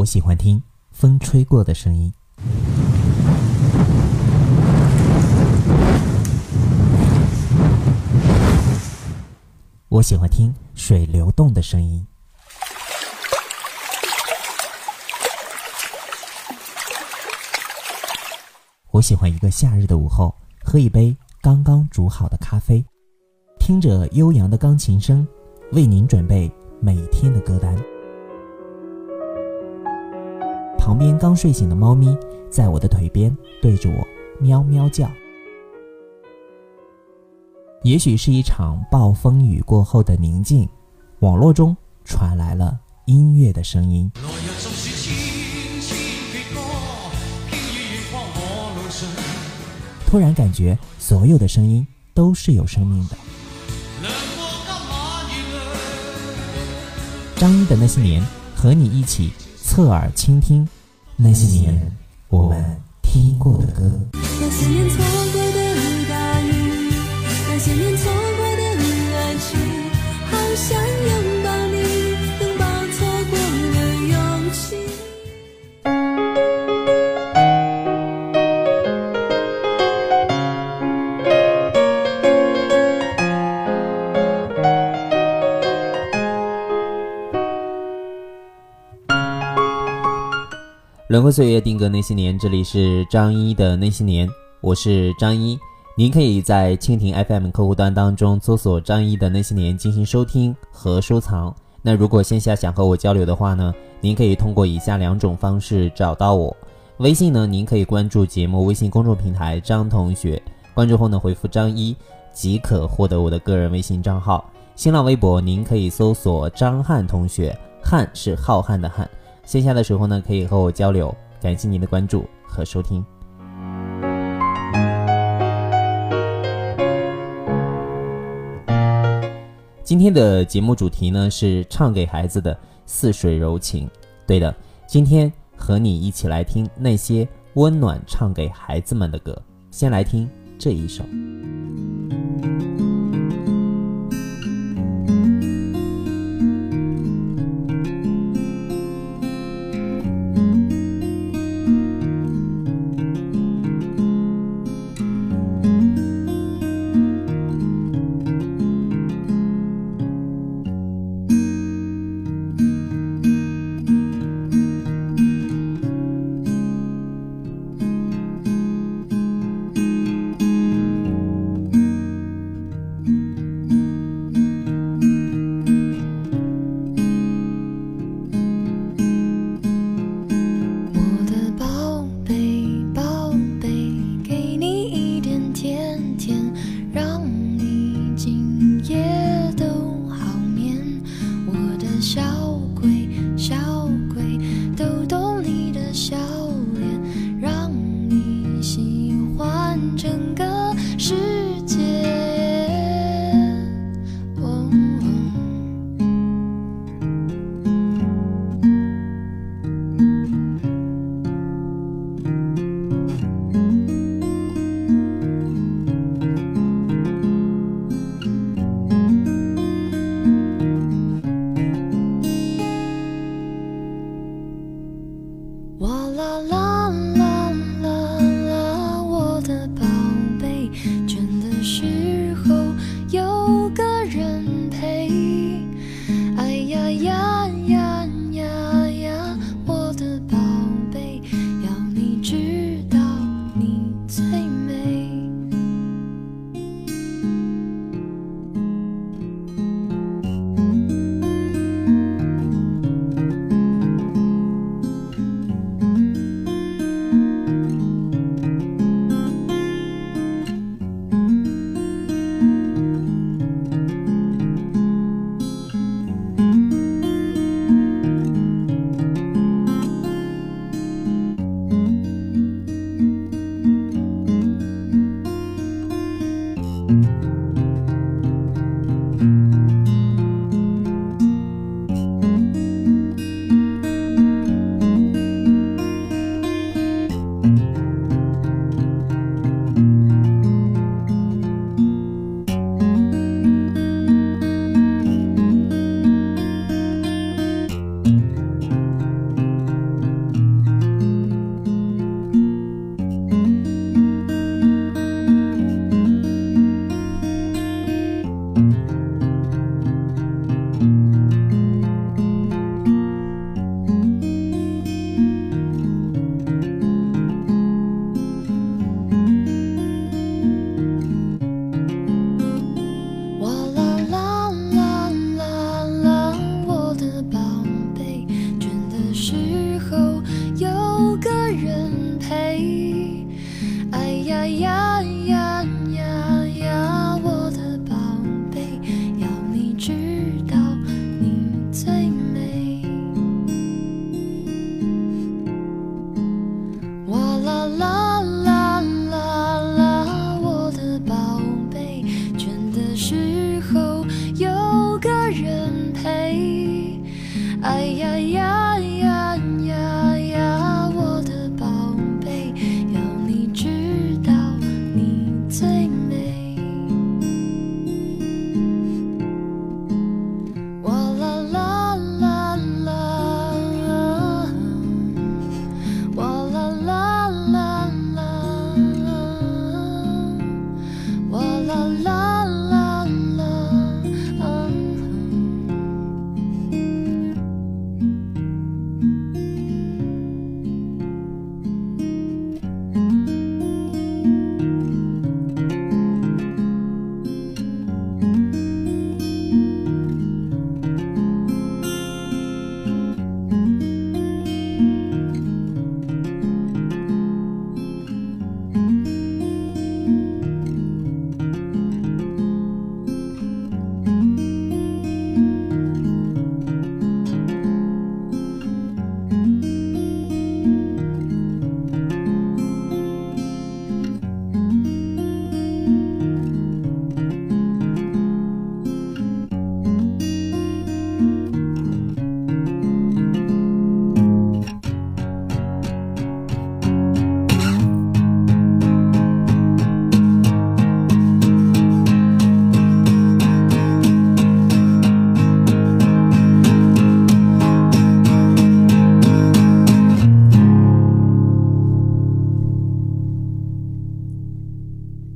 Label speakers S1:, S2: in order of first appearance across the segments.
S1: 我喜欢听风吹过的声音。我喜欢听水流动的声音。我喜欢一个夏日的午后，喝一杯刚刚煮好的咖啡，听着悠扬的钢琴声，为您准备每天的歌单。旁边刚睡醒的猫咪在我的腿边对着我喵喵叫。也许是一场暴风雨过后的宁静，网络中传来了音乐的声音。突然感觉所有的声音都是有生命的。张一的那些年，和你一起侧耳倾听那些年我们听过的歌。
S2: 那些年错过的大雨，那些年错
S1: 轮回岁月，定格那些年。这里是张一的那些年，我是张一。您可以在蜻蜓 FM 客户端当中搜索“张一的那些年”进行收听和收藏。那如果线下想和我交流的话呢，您可以通过以下两种方式找到我：微信呢，您可以关注节目微信公众平台“张同学”，关注后呢回复“张一”即可获得我的个人微信账号。新浪微博您可以搜索“张翰同学”，翰是浩瀚的瀚。线下的时候呢，可以和我交流。感谢您的关注和收听。今天的节目主题呢是唱给孩子的似水柔情。对的，今天和你一起来听那些温暖唱给孩子们的歌。先来听这一首。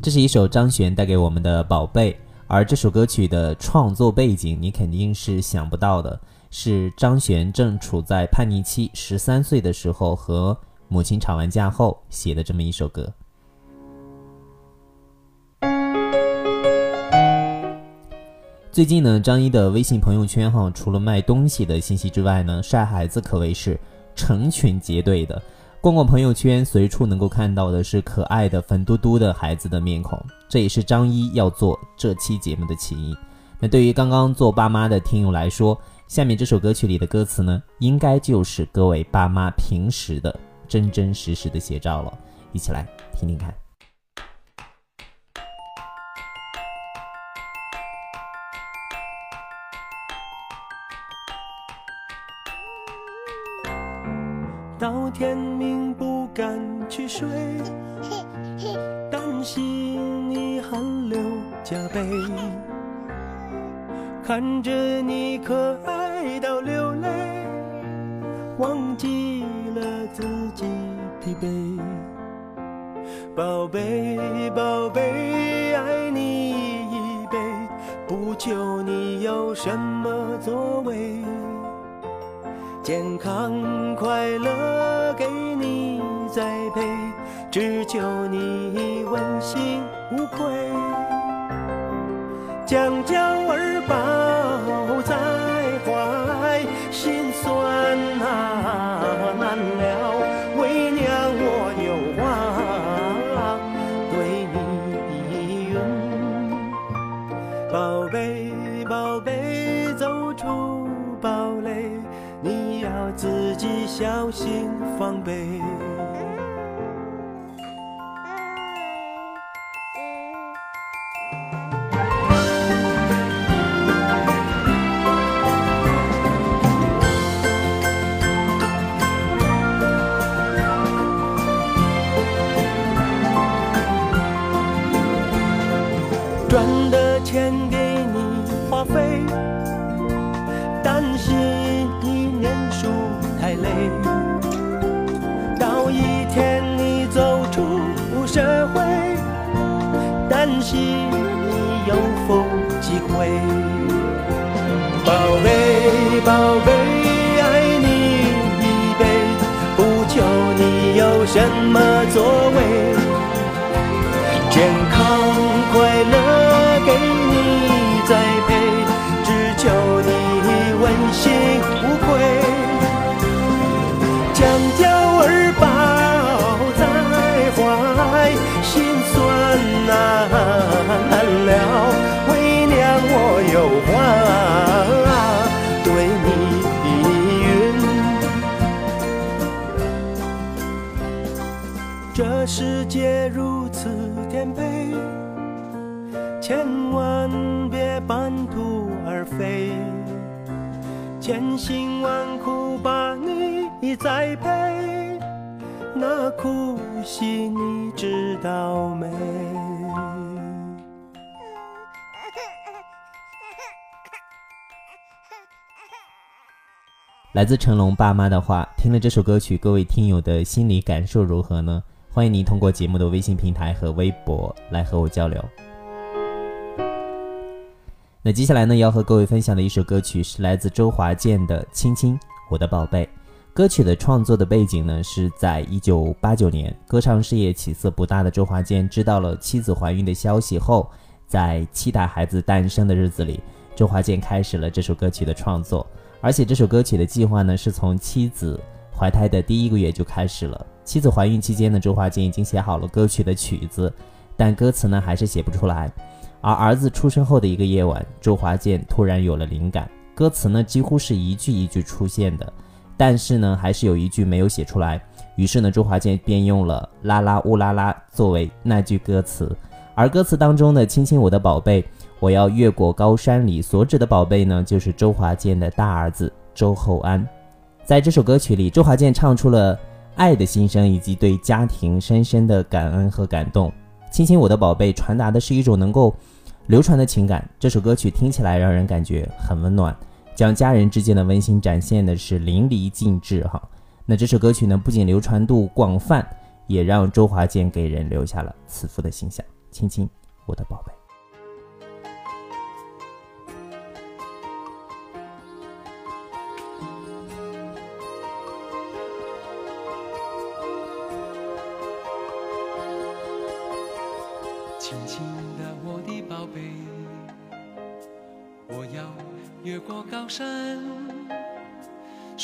S1: 这是一首张悬带给我们的《宝贝》，而这首歌曲的创作背景你肯定是想不到的，是张悬正处在叛逆期，十三岁的时候和母亲吵完架后写的这么一首歌。最近呢，张一的微信朋友圈哈，除了卖东西的信息之外呢，晒孩子可谓是成群结队的。逛逛朋友圈，随处能够看到的是可爱的粉嘟嘟的孩子的面孔，这也是张一要做这期节目的起因。那对于刚刚做爸妈的听友来说，下面这首歌曲里的歌词呢，应该就是各位爸妈平时的真真实实的写照了。一起来听听看。
S3: 加倍，看着你可爱到流泪，忘记了自己疲惫。宝贝，宝贝，爱你一辈，不求你有什么作为。健康快乐给你栽培，只求你问心无愧。将娇儿抱心你有否机会。宝贝，宝贝，爱你一辈，不求你有什么作为。千辛万苦把你栽培，那苦心你知道没？
S1: 来自成龙爸妈的话，听了这首歌曲，各位听友的心理感受如何呢？欢迎您通过节目的微信平台和微博来和我交流。那接下来呢，要和各位分享的一首歌曲是来自周华健的《亲亲我的宝贝》。歌曲的创作的背景呢，是在一九八九年，歌唱事业起色不大的周华健知道了妻子怀孕的消息后，在期待孩子诞生的日子里，周华健开始了这首歌曲的创作。而且这首歌曲的计划呢，是从妻子怀胎的第一个月就开始了。妻子怀孕期间呢，周华健已经写好了歌曲的曲子，但歌词呢还是写不出来。而儿子出生后的一个夜晚，周华健突然有了灵感，歌词呢几乎是一句一句出现的，但是呢还是有一句没有写出来。于是呢，周华健便用了“啦啦乌拉拉”作为那句歌词。而歌词当中的“亲亲我的宝贝”。我要越过高山里所指的宝贝呢，就是周华健的大儿子周厚安。在这首歌曲里，周华健唱出了爱的心声以及对家庭深深的感恩和感动。亲亲我的宝贝，传达的是一种能够流传的情感。这首歌曲听起来让人感觉很温暖，将家人之间的温馨展现的是淋漓尽致哈。那这首歌曲呢，不仅流传度广泛，也让周华健给人留下了慈父的形象。亲亲我的宝贝。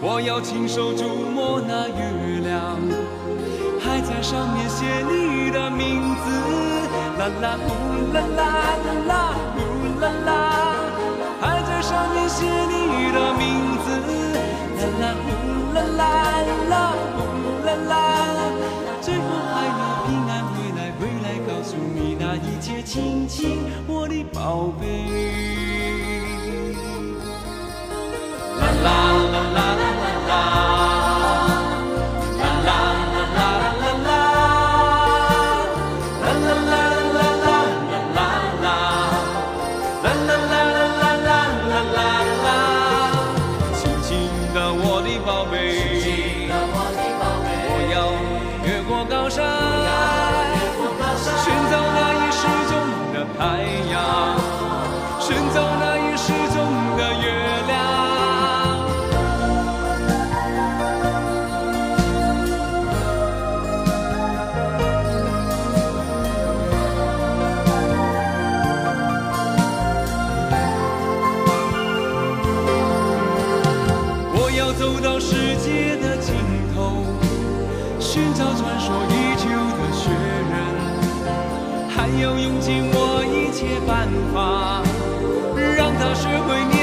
S4: 我要亲手触摸那月亮，还在上面写你的名字。啦啦呼啦啦啦啦呼啦啦，还在上面写你的名字。啦啦呼啦啦啦呼啦啦，最后还要平安回来，回来告诉你那一切，亲亲我的宝贝。la la la la 像
S3: 传说已久的雪人，
S4: 还要用尽我一切办法让他学会。